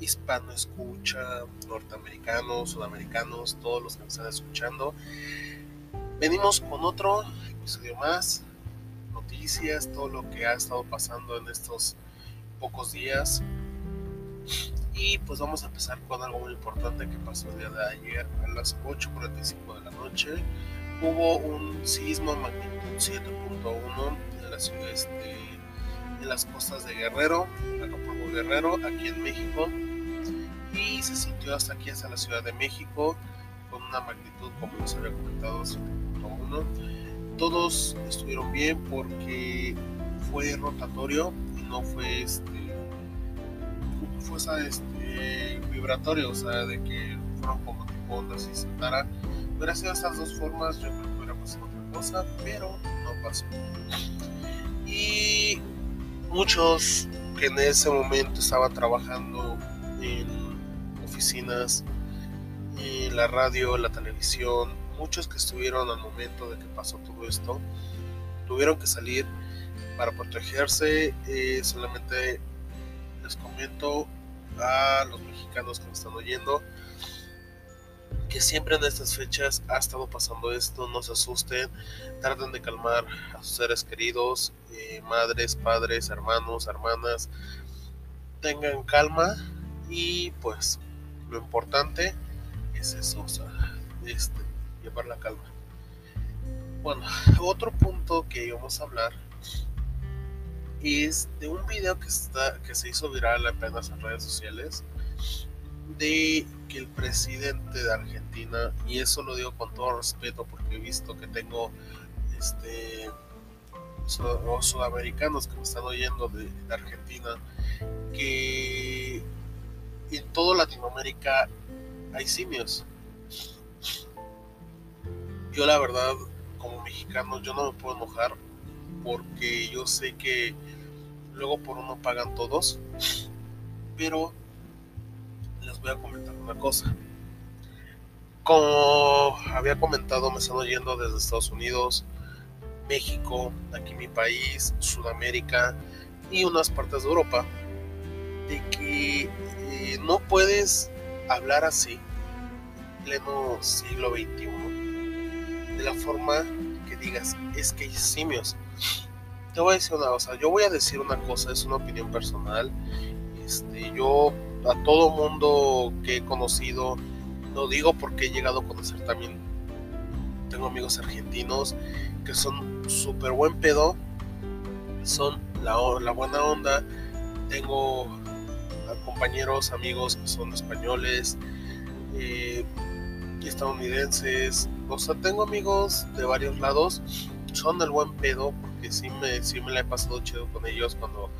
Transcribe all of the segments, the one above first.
hispano escucha, norteamericanos, sudamericanos, todos los que me están escuchando. Venimos con otro episodio más, noticias, todo lo que ha estado pasando en estos pocos días. Y pues vamos a empezar con algo muy importante que pasó el día de ayer a las 8.45 de la noche. Hubo un sismo magnitud 7.1 en la ciudad este, en las costas de Guerrero, Acapulco Guerrero, aquí en México. Y se sintió hasta aquí, hasta la Ciudad de México, con una magnitud, como les había comentado, 7.1. Todos estuvieron bien porque fue rotatorio y no fue este fue este, vibratorio, o sea, de que fueron como tipo ondas y saltara. Hubiera sido estas dos formas, yo creo que hubiera pasado otra cosa, pero no pasó. Y muchos que en ese momento estaban trabajando en oficinas, en la radio, la televisión, muchos que estuvieron al momento de que pasó todo esto, tuvieron que salir para protegerse. Eh, solamente les comento a los mexicanos que me están oyendo que siempre en estas fechas ha estado pasando esto, no se asusten, traten de calmar a sus seres queridos, eh, madres, padres, hermanos, hermanas, tengan calma y pues lo importante es eso, este, llevar la calma. Bueno, otro punto que vamos a hablar es de un video que, está, que se hizo viral apenas en redes sociales de que el presidente de Argentina, y eso lo digo con todo respeto porque he visto que tengo este sudamericanos que me están oyendo de, de Argentina, que en toda Latinoamérica hay simios. Yo la verdad, como mexicano, yo no me puedo enojar porque yo sé que luego por uno pagan todos, pero voy a comentar una cosa. Como había comentado, me están oyendo desde Estados Unidos, México, aquí mi país, Sudamérica y unas partes de Europa, de que eh, no puedes hablar así, en pleno siglo XXI, de la forma que digas, es que hay simios. Te voy a decir una cosa, yo voy a decir una cosa, es una opinión personal. Este, yo a todo mundo que he conocido, lo digo porque he llegado a conocer también, tengo amigos argentinos que son súper buen pedo, son la, la buena onda, tengo compañeros, amigos que son españoles, eh, estadounidenses, o sea, tengo amigos de varios lados, son el buen pedo, porque sí me, sí me la he pasado chido con ellos cuando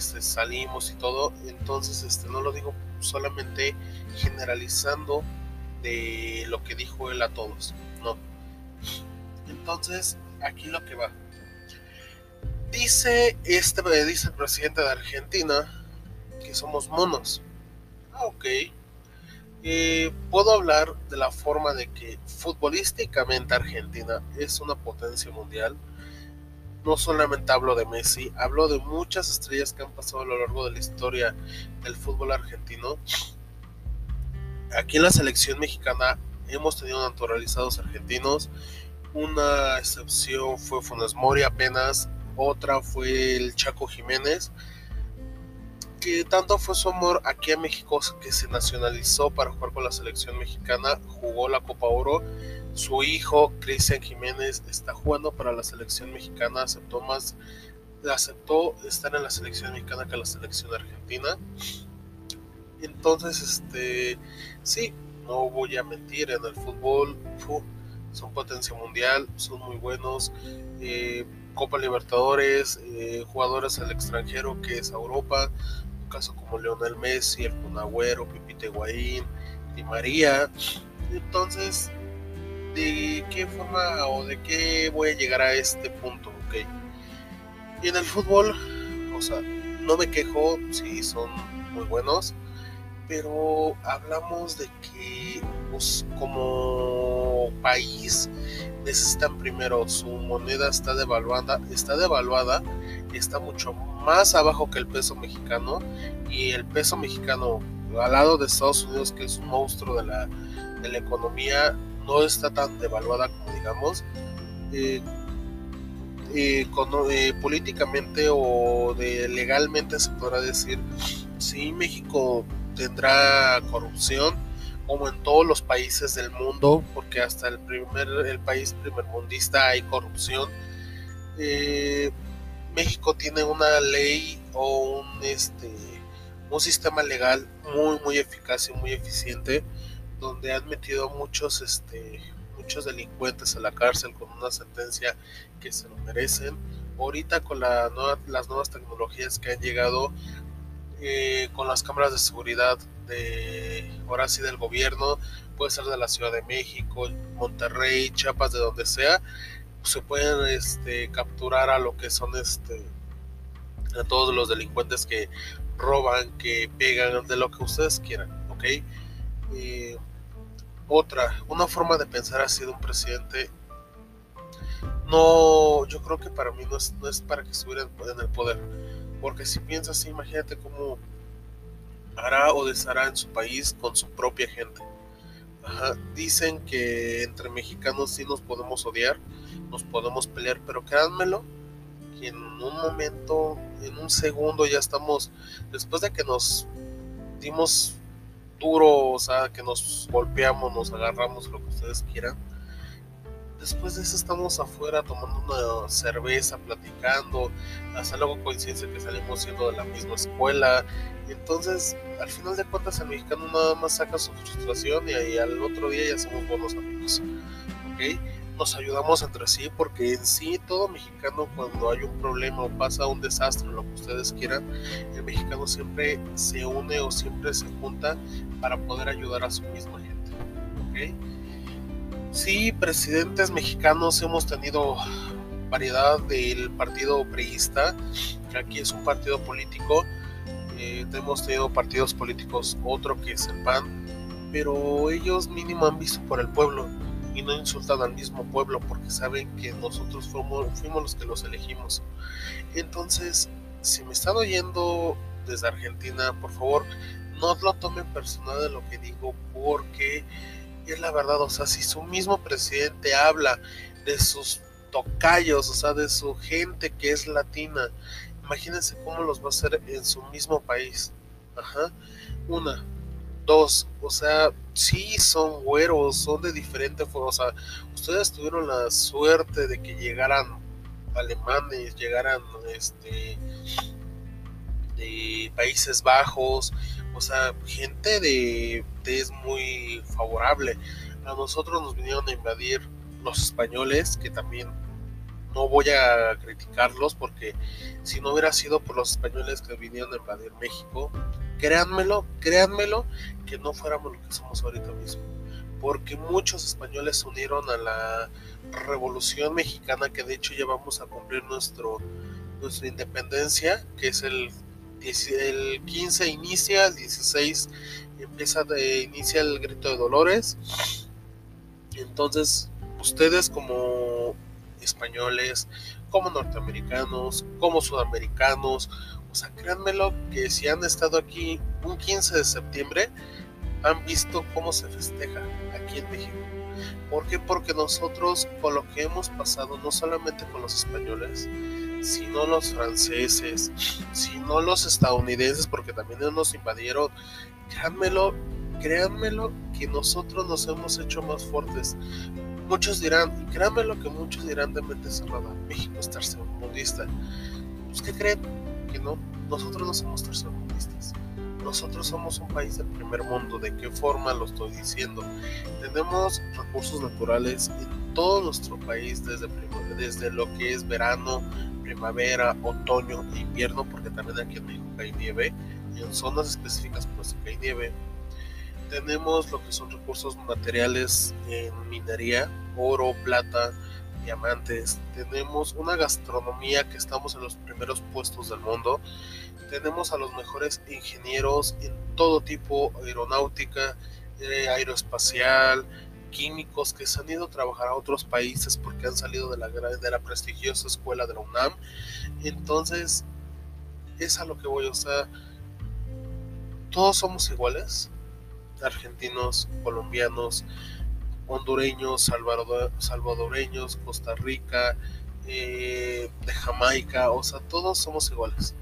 este, salimos y todo, entonces este, no lo digo solamente generalizando de lo que dijo él a todos, no. Entonces, aquí lo que va. Dice este dice el presidente de Argentina que somos monos. Ah, ok. Eh, puedo hablar de la forma de que futbolísticamente Argentina es una potencia mundial no solamente hablo de Messi, hablo de muchas estrellas que han pasado a lo largo de la historia del fútbol argentino. Aquí en la selección mexicana hemos tenido naturalizados argentinos. Una excepción fue Funes Mori apenas, otra fue el Chaco Jiménez, que tanto fue su amor aquí en México que se nacionalizó para jugar con la selección mexicana, jugó la Copa Oro su hijo, Cristian Jiménez, está jugando para la selección mexicana, aceptó más, aceptó estar en la selección mexicana que en la selección argentina. Entonces, este, sí, no voy a mentir, en el fútbol son potencia mundial, son muy buenos. Eh, Copa Libertadores, eh, jugadores al extranjero que es Europa, un caso como Leonel Messi, el Punagüero, Pipite Guaín, Di María. Entonces, de qué forma o de qué voy a llegar a este punto, ok. Y en el fútbol, o sea, no me quejo si son muy buenos, pero hablamos de que pues, como país necesitan primero su moneda está devaluada, está devaluada, está mucho más abajo que el peso mexicano y el peso mexicano al lado de Estados Unidos que es un monstruo de la, de la economía no está tan devaluada como digamos eh, eh, eh, políticamente o legalmente se podrá decir si México tendrá corrupción como en todos los países del mundo porque hasta el primer el país primermundista hay corrupción. México tiene una ley o un este un sistema legal muy muy eficaz y muy eficiente donde han metido muchos este muchos delincuentes a la cárcel con una sentencia que se lo merecen ahorita con la las nuevas tecnologías que han llegado eh, con las cámaras de seguridad de ahora sí del gobierno puede ser de la Ciudad de México Monterrey Chiapas de donde sea se pueden este, capturar a lo que son este a todos los delincuentes que roban, que pegan, de lo que ustedes quieran, ¿ok? Otra, una forma de pensar así de un presidente, no, yo creo que para mí no es, no es para que estuviera en el poder, porque si piensas así, imagínate cómo hará o deshará en su país con su propia gente. Dicen que entre mexicanos sí nos podemos odiar, nos podemos pelear, pero créanmelo, que en un momento, en un segundo ya estamos, después de que nos dimos duro, o sea, que nos golpeamos, nos agarramos, lo que ustedes quieran, después de eso estamos afuera tomando una cerveza, platicando, hasta luego coincidencia que salimos siendo de la misma escuela. Entonces, al final de cuentas, el mexicano nada más saca su frustración y, ahí al otro día ya somos buenos amigos. ¿Ok? Nos ayudamos entre sí porque en sí todo mexicano cuando hay un problema o pasa un desastre, lo que ustedes quieran, el mexicano siempre se une o siempre se junta para poder ayudar a su misma gente. ¿Ok? Sí, presidentes mexicanos hemos tenido variedad del partido priista, que aquí es un partido político. Eh, hemos tenido partidos políticos, otro que es el PAN, pero ellos mínimo han visto por el pueblo y no insultan al mismo pueblo porque saben que nosotros fuimos, fuimos los que los elegimos. Entonces, si me están oyendo desde Argentina, por favor, no lo tomen personal de lo que digo porque es la verdad, o sea, si su mismo presidente habla de sus tocayos, o sea, de su gente que es latina, imagínense cómo los va a hacer en su mismo país. Ajá. Una. O sea, sí son güeros, son de diferente forma. O sea, ustedes tuvieron la suerte de que llegaran alemanes, llegaran este de Países Bajos, o sea, gente de, es muy favorable. A nosotros nos vinieron a invadir los españoles, que también no voy a criticarlos porque si no hubiera sido por los españoles que vinieron a invadir México, créanmelo, créanmelo, que no fuéramos lo que somos ahorita mismo. Porque muchos españoles se unieron a la revolución mexicana, que de hecho ya vamos a cumplir nuestro, nuestra independencia, que es el el 15 inicia, el 16 empieza de, inicia el grito de Dolores. Entonces, ustedes como españoles, como norteamericanos, como sudamericanos, o sea, créanmelo que si han estado aquí un 15 de septiembre, han visto cómo se festeja aquí en México. ¿Por qué? Porque nosotros, con lo que hemos pasado, no solamente con los españoles, sino los franceses, sino los estadounidenses, porque también nos invadieron. Créanmelo, créanmelo que nosotros nos hemos hecho más fuertes. Muchos dirán, y créanmelo que muchos dirán de mente cerrada, México es tercermundista. ¿Pues qué creen? Que no, nosotros no somos tercermundistas. Nosotros somos un país del primer mundo. ¿De qué forma lo estoy diciendo? Tenemos recursos naturales en todo nuestro país, desde, desde lo que es verano, primavera, otoño invierno, porque también aquí en México hay nieve, en zonas específicas pues hay nieve. Tenemos lo que son recursos materiales en minería, oro, plata, diamantes. Tenemos una gastronomía que estamos en los primeros puestos del mundo. Tenemos a los mejores ingenieros en todo tipo, aeronáutica, eh, aeroespacial, químicos que se han ido a trabajar a otros países porque han salido de la, de la prestigiosa escuela de la UNAM. Entonces, es a lo que voy, o sea, todos somos iguales, argentinos, colombianos, hondureños, salvadoreños, Costa Rica, eh, de Jamaica, o sea, todos somos iguales.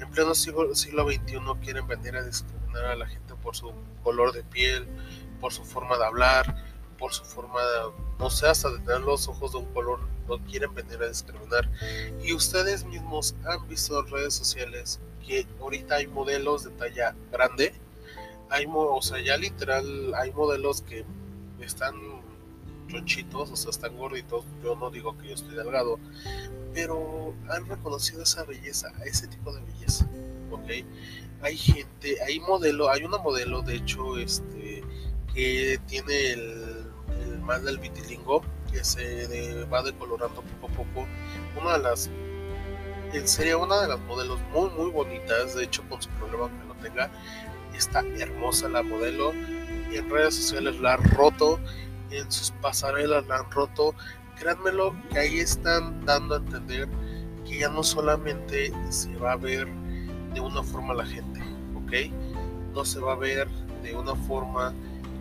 En pleno siglo, siglo XXI quieren venir a discriminar a la gente por su color de piel, por su forma de hablar, por su forma de, no sé, hasta de tener los ojos de un color, no quieren venir a discriminar. Y ustedes mismos han visto en redes sociales que ahorita hay modelos de talla grande, hay, o sea, ya literal, hay modelos que están chonchitos, o sea, están gorditos, yo no digo que yo estoy delgado, pero han reconocido esa belleza, ese tipo de belleza, ¿ok? Hay gente, hay modelo, hay una modelo, de hecho, este, que tiene el, el mal del vitilingo, que se va decolorando poco a poco, una de las en una de las modelos muy muy bonitas de hecho con su problema que no tenga está hermosa la modelo. En redes sociales la han roto en sus pasarelas la han roto. Créanmelo que ahí están dando a entender que ya no solamente se va a ver de una forma la gente ok no se va a ver de una forma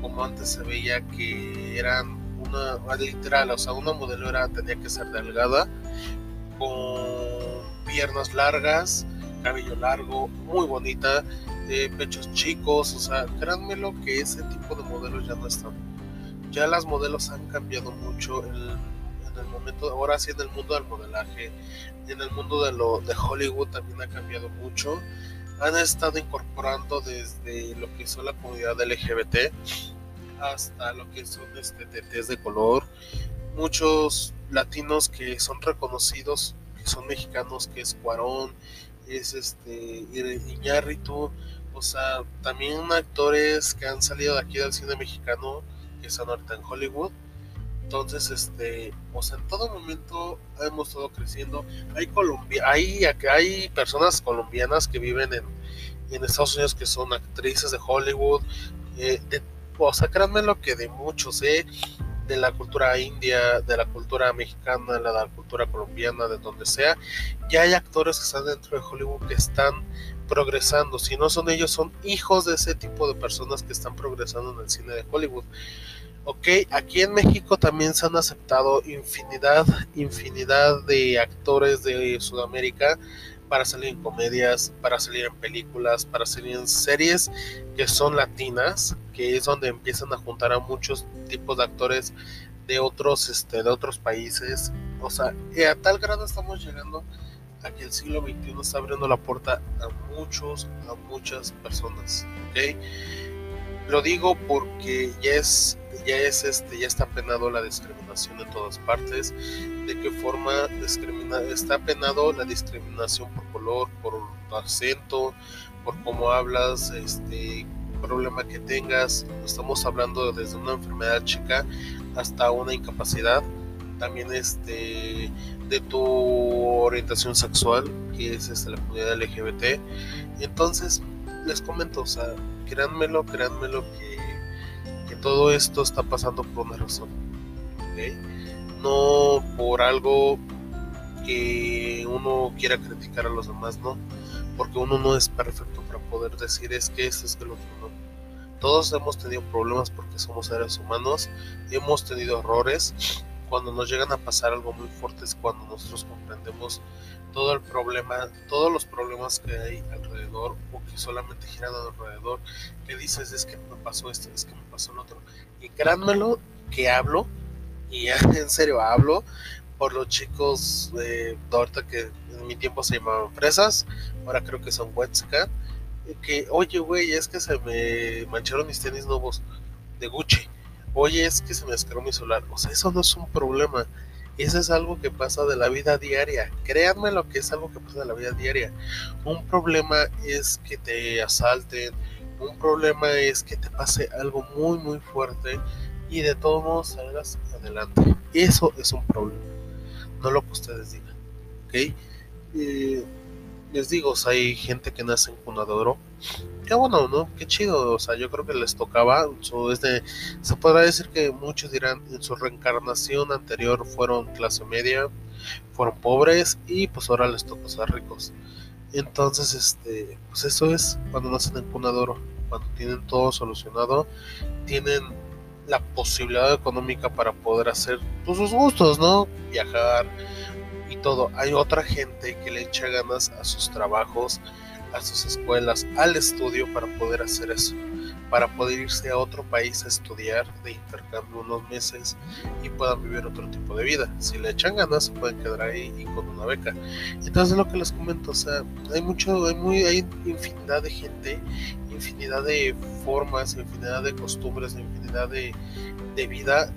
como antes se veía que eran una literal o sea una modelo era tenía que ser delgada con piernas largas cabello largo muy bonita pechos chicos, o sea, créanmelo que ese tipo de modelos ya no están. Ya las modelos han cambiado mucho en el momento, ahora sí en el mundo del modelaje, en el mundo de, lo, de Hollywood también ha cambiado mucho. Han estado incorporando desde lo que son la comunidad LGBT hasta lo que son este, de color. Muchos latinos que son reconocidos, que son mexicanos, que es Cuarón, es este Iñárritu, o sea, también actores que han salido de aquí del cine mexicano, que están ahorita en Hollywood. Entonces, este, o sea, en todo momento hemos estado creciendo. Hay Colombia, hay, hay personas colombianas que viven en, en Estados Unidos que son actrices de Hollywood. Eh, o sea, créanme lo que de muchos, eh, de la cultura india, de la cultura mexicana, de la cultura colombiana, de donde sea, ya hay actores que están dentro de Hollywood que están progresando. Si no son ellos, son hijos de ese tipo de personas que están progresando en el cine de Hollywood. Ok, aquí en México también se han aceptado infinidad, infinidad de actores de Sudamérica para salir en comedias, para salir en películas, para salir en series que son latinas, que es donde empiezan a juntar a muchos tipos de actores de otros, este, de otros países. O sea, a tal grado estamos llegando a que el siglo XXI está abriendo la puerta a muchos, a muchas personas. ¿ok? Lo digo porque ya es, ya es este, ya está penado la discriminación de todas partes. De qué forma discrimina, está penado la discriminación por color, por acento, por cómo hablas, este problema que tengas. Estamos hablando desde una enfermedad chica hasta una incapacidad. También este de tu orientación sexual, que es este, la comunidad LGBT. Entonces, les comento, o sea, créanmelo, créanmelo que, que todo esto está pasando por una razón. No por algo que uno quiera criticar a los demás, no. Porque uno no es perfecto para poder decir es que esto es que lo otro no. Todos hemos tenido problemas porque somos seres humanos, hemos tenido errores cuando nos llegan a pasar algo muy fuerte es cuando nosotros comprendemos todo el problema, todos los problemas que hay alrededor o que solamente giran alrededor, que dices es que me pasó esto, es que me pasó lo otro. Y créanmelo que hablo, y en serio hablo, por los chicos de ahorita que en mi tiempo se llamaban fresas, ahora creo que son Wetska, que oye güey, es que se me mancharon mis tenis nuevos de Gucci oye, es que se me descargó mi celular. O sea, eso no es un problema. Eso es algo que pasa de la vida diaria. Créanme lo que es algo que pasa de la vida diaria. Un problema es que te asalten. Un problema es que te pase algo muy, muy fuerte. Y de todos modos salgas adelante. Eso es un problema. No lo que ustedes digan. ¿Ok? Eh, les digo, hay gente que nace en cuna Qué bueno, ¿no? Qué chido. O sea, yo creo que les tocaba. se podrá decir que muchos dirán en su reencarnación anterior fueron clase media, fueron pobres y pues ahora les tocó ser ricos. Entonces, este, pues eso es cuando nacen en cuna cuando tienen todo solucionado, tienen la posibilidad económica para poder hacer pues, sus gustos, ¿no? Viajar y todo. Hay otra gente que le echa ganas a sus trabajos, a sus escuelas, al estudio para poder hacer eso para poder irse a otro país a estudiar de intercambio unos meses y puedan vivir otro tipo de vida. Si le echan ganas, se pueden quedar ahí y con una beca. Entonces, lo que les comento, o sea, hay mucho, hay, muy, hay infinidad de gente, infinidad de formas, infinidad de costumbres, infinidad de, de vida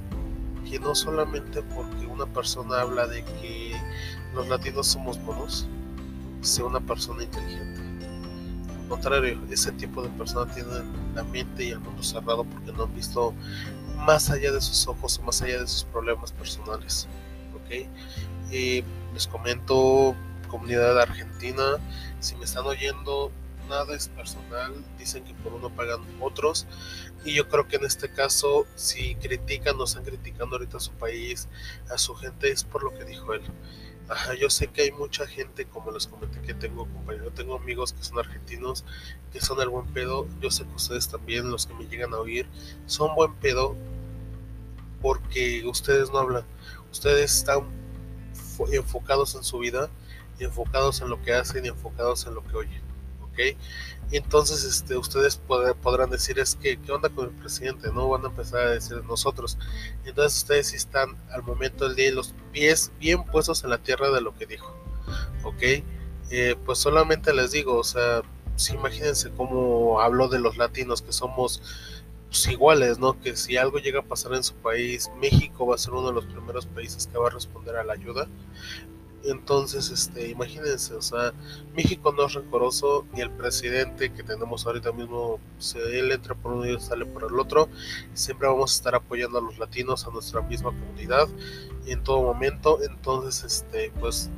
que no solamente porque una persona habla de que los latinos somos monos, sea una persona inteligente contrario, ese tipo de personas tienen la mente y el mundo cerrado porque no han visto más allá de sus ojos o más allá de sus problemas personales. ¿ok? Y les comento, comunidad argentina, si me están oyendo, nada es personal, dicen que por uno pagan otros. Y yo creo que en este caso, si critican o están criticando ahorita a su país, a su gente, es por lo que dijo él. Ajá, yo sé que hay mucha gente, como les comenté, que tengo compañeros, tengo amigos que son argentinos, que son el buen pedo. Yo sé que ustedes también, los que me llegan a oír, son buen pedo porque ustedes no hablan. Ustedes están enfocados en su vida, enfocados en lo que hacen y enfocados en lo que oyen. ¿Ok? entonces este, ustedes podrán decir es que, ¿qué onda con el presidente? No van a empezar a decir nosotros. Entonces ustedes sí están al momento del día los pies bien puestos en la tierra de lo que dijo. ¿Ok? Eh, pues solamente les digo, o sea, si imagínense cómo habló de los latinos que somos pues, iguales, ¿no? Que si algo llega a pasar en su país, México va a ser uno de los primeros países que va a responder a la ayuda. Entonces, este, imagínense, o sea, México no es rencoroso y el presidente que tenemos ahorita mismo, si él entra por uno y sale por el otro, siempre vamos a estar apoyando a los latinos, a nuestra misma comunidad en todo momento. Entonces, este, pues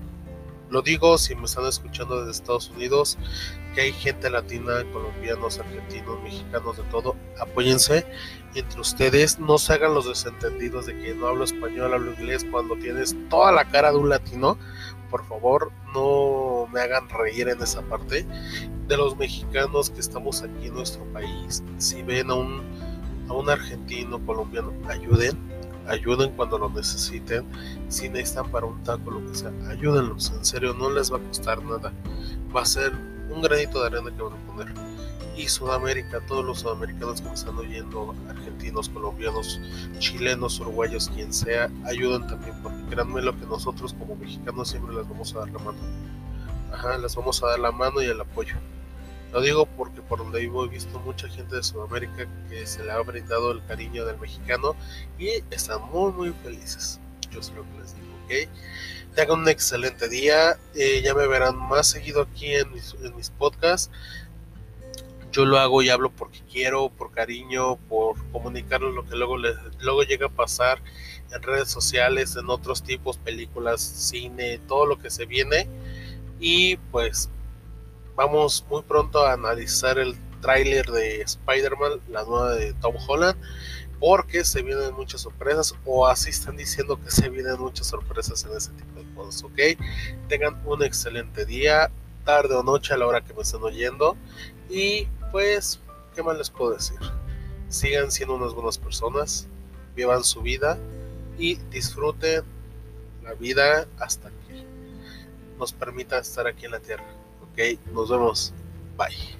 lo digo si me están escuchando desde Estados Unidos, que hay gente latina, colombianos, argentinos, mexicanos, de todo. Apóyense entre ustedes, no se hagan los desentendidos de que no hablo español, hablo inglés cuando tienes toda la cara de un latino. Por favor, no me hagan reír en esa parte. De los mexicanos que estamos aquí en nuestro país, si ven a un, a un argentino, colombiano, ayuden ayuden cuando lo necesiten, si necesitan para un taco, lo que sea, ayúdenlos, en serio, no les va a costar nada, va a ser un granito de arena que van a poner. Y Sudamérica, todos los sudamericanos que me están oyendo, argentinos, colombianos, chilenos, uruguayos, quien sea, ayuden también, porque créanme lo que nosotros como mexicanos siempre les vamos a dar la mano. Ajá, les vamos a dar la mano y el apoyo. Lo digo porque por donde vivo he visto mucha gente de Sudamérica que se le ha brindado el cariño del mexicano y están muy muy felices. Yo sé lo que les digo, ¿ok? Tengan un excelente día. Eh, ya me verán más seguido aquí en mis, podcasts. Yo lo hago y hablo porque quiero, por cariño, por comunicarles lo que luego, les, luego llega a pasar en redes sociales, en otros tipos, películas, cine, todo lo que se viene. Y pues vamos muy pronto a analizar el tráiler de Spider-Man, la nueva de Tom Holland, porque se vienen muchas sorpresas, o así están diciendo que se vienen muchas sorpresas en ese tipo de cosas, ¿ok? Tengan un excelente día, tarde o noche a la hora que me estén oyendo, y pues, ¿qué más les puedo decir? Sigan siendo unas buenas personas, vivan su vida y disfruten la vida hasta que nos permita estar aquí en la tierra. Ok, nos vemos. Bye.